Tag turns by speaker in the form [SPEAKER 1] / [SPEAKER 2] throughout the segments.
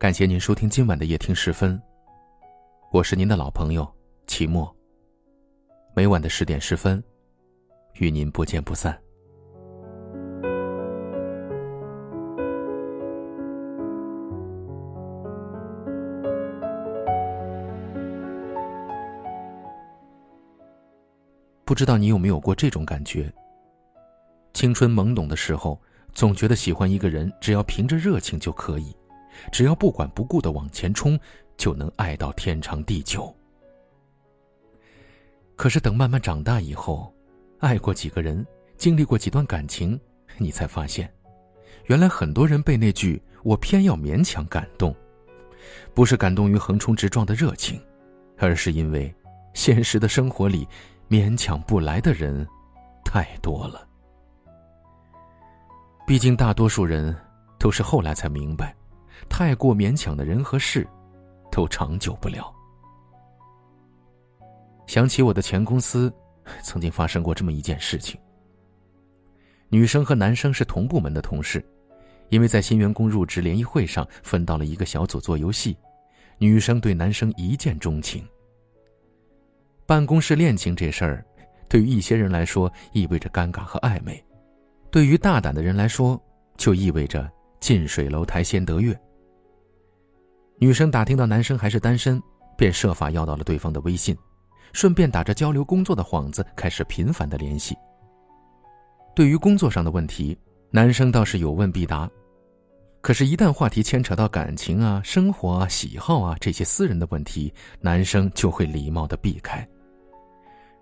[SPEAKER 1] 感谢您收听今晚的夜听十分。我是您的老朋友齐墨。每晚的十点十分，与您不见不散。不知道你有没有过这种感觉？青春懵懂的时候，总觉得喜欢一个人，只要凭着热情就可以，只要不管不顾的往前冲，就能爱到天长地久。可是等慢慢长大以后，爱过几个人，经历过几段感情，你才发现，原来很多人被那句“我偏要勉强”感动，不是感动于横冲直撞的热情，而是因为现实的生活里。勉强不来的人太多了，毕竟大多数人都是后来才明白，太过勉强的人和事都长久不了。想起我的前公司，曾经发生过这么一件事情：女生和男生是同部门的同事，因为在新员工入职联谊会上分到了一个小组做游戏，女生对男生一见钟情。办公室恋情这事儿，对于一些人来说意味着尴尬和暧昧，对于大胆的人来说，就意味着近水楼台先得月。女生打听到男生还是单身，便设法要到了对方的微信，顺便打着交流工作的幌子，开始频繁的联系。对于工作上的问题，男生倒是有问必答，可是，一旦话题牵扯到感情啊、生活啊、喜好啊这些私人的问题，男生就会礼貌的避开。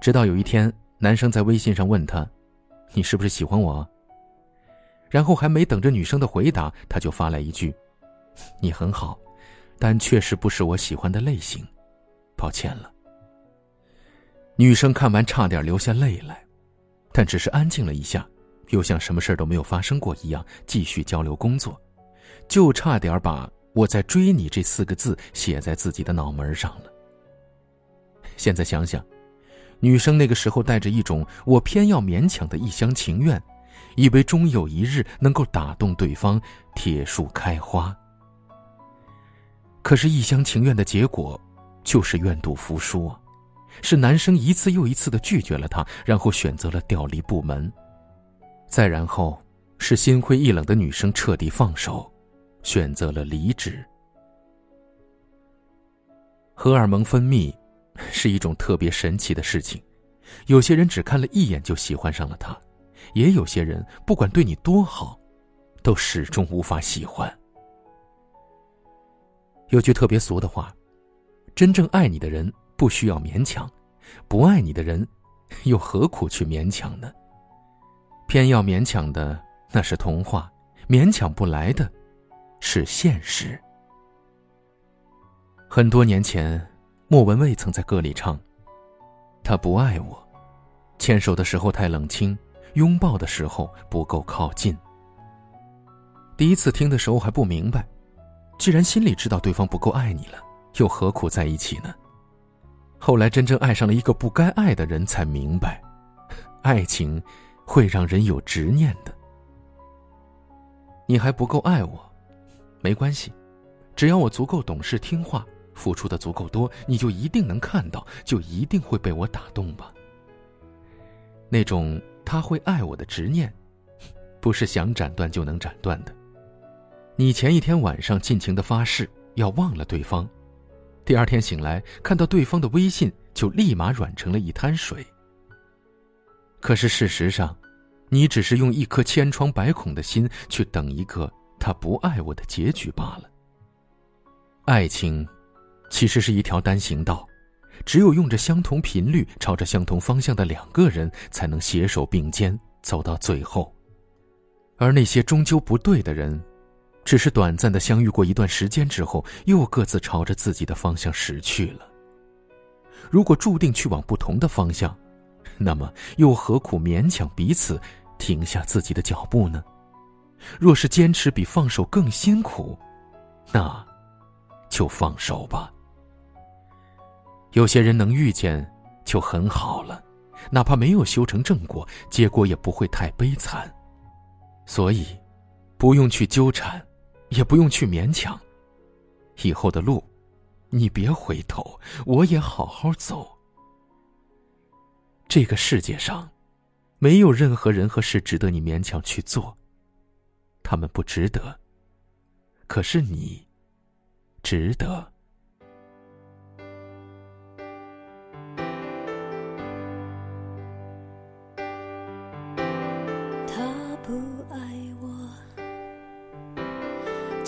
[SPEAKER 1] 直到有一天，男生在微信上问他：“你是不是喜欢我？”然后还没等着女生的回答，他就发来一句：“你很好，但确实不是我喜欢的类型，抱歉了。”女生看完差点流下泪来，但只是安静了一下，又像什么事都没有发生过一样继续交流工作，就差点把我在追你这四个字写在自己的脑门上了。现在想想。女生那个时候带着一种我偏要勉强的一厢情愿，以为终有一日能够打动对方，铁树开花。可是，一厢情愿的结果，就是愿赌服输啊！是男生一次又一次的拒绝了她，然后选择了调离部门，再然后是心灰意冷的女生彻底放手，选择了离职。荷尔蒙分泌。是一种特别神奇的事情，有些人只看了一眼就喜欢上了他，也有些人不管对你多好，都始终无法喜欢。有句特别俗的话：“真正爱你的人不需要勉强，不爱你的人，又何苦去勉强呢？偏要勉强的那是童话，勉强不来的，是现实。”很多年前。莫文蔚曾在歌里唱：“他不爱我，牵手的时候太冷清，拥抱的时候不够靠近。”第一次听的时候还不明白，既然心里知道对方不够爱你了，又何苦在一起呢？后来真正爱上了一个不该爱的人，才明白，爱情会让人有执念的。你还不够爱我，没关系，只要我足够懂事听话。付出的足够多，你就一定能看到，就一定会被我打动吧。那种他会爱我的执念，不是想斩断就能斩断的。你前一天晚上尽情的发誓要忘了对方，第二天醒来看到对方的微信，就立马软成了一滩水。可是事实上，你只是用一颗千疮百孔的心去等一个他不爱我的结局罢了。爱情。其实是一条单行道，只有用着相同频率、朝着相同方向的两个人，才能携手并肩走到最后。而那些终究不对的人，只是短暂的相遇过一段时间之后，又各自朝着自己的方向驶去了。如果注定去往不同的方向，那么又何苦勉强彼此停下自己的脚步呢？若是坚持比放手更辛苦，那就放手吧。有些人能遇见，就很好了，哪怕没有修成正果，结果也不会太悲惨。所以，不用去纠缠，也不用去勉强，以后的路，你别回头，我也好好走。这个世界上，没有任何人和事值得你勉强去做。他们不值得，可是你，值得。
[SPEAKER 2] 他不爱，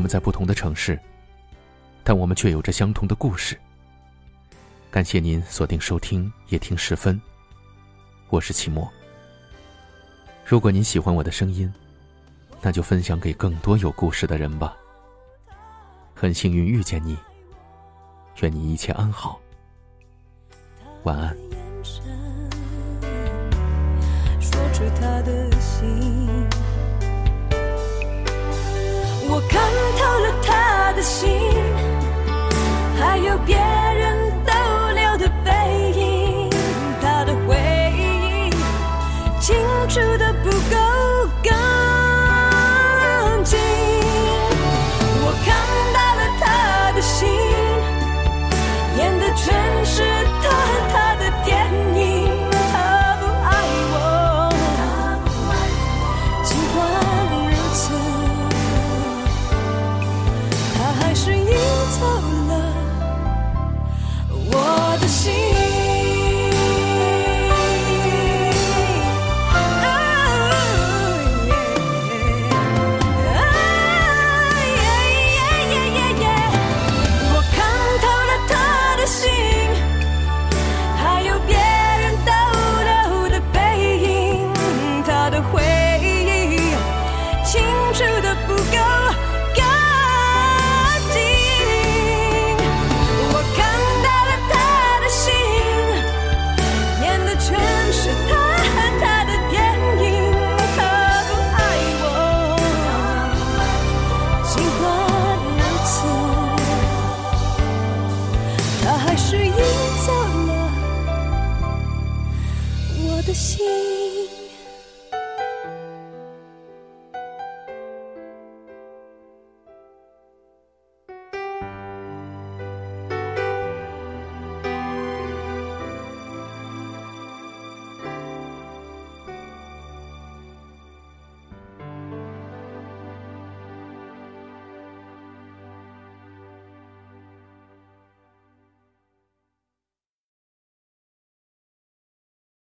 [SPEAKER 1] 我们在不同的城市。但我们却有着相同的故事。感谢您锁定收听夜听时分，我是齐墨。如果您喜欢我的声音，那就分享给更多有故事的人吧。很幸运遇见你，愿你一切安好，晚安。
[SPEAKER 2] 说出他的心。我看透了他的心还有别是赢走了我的心。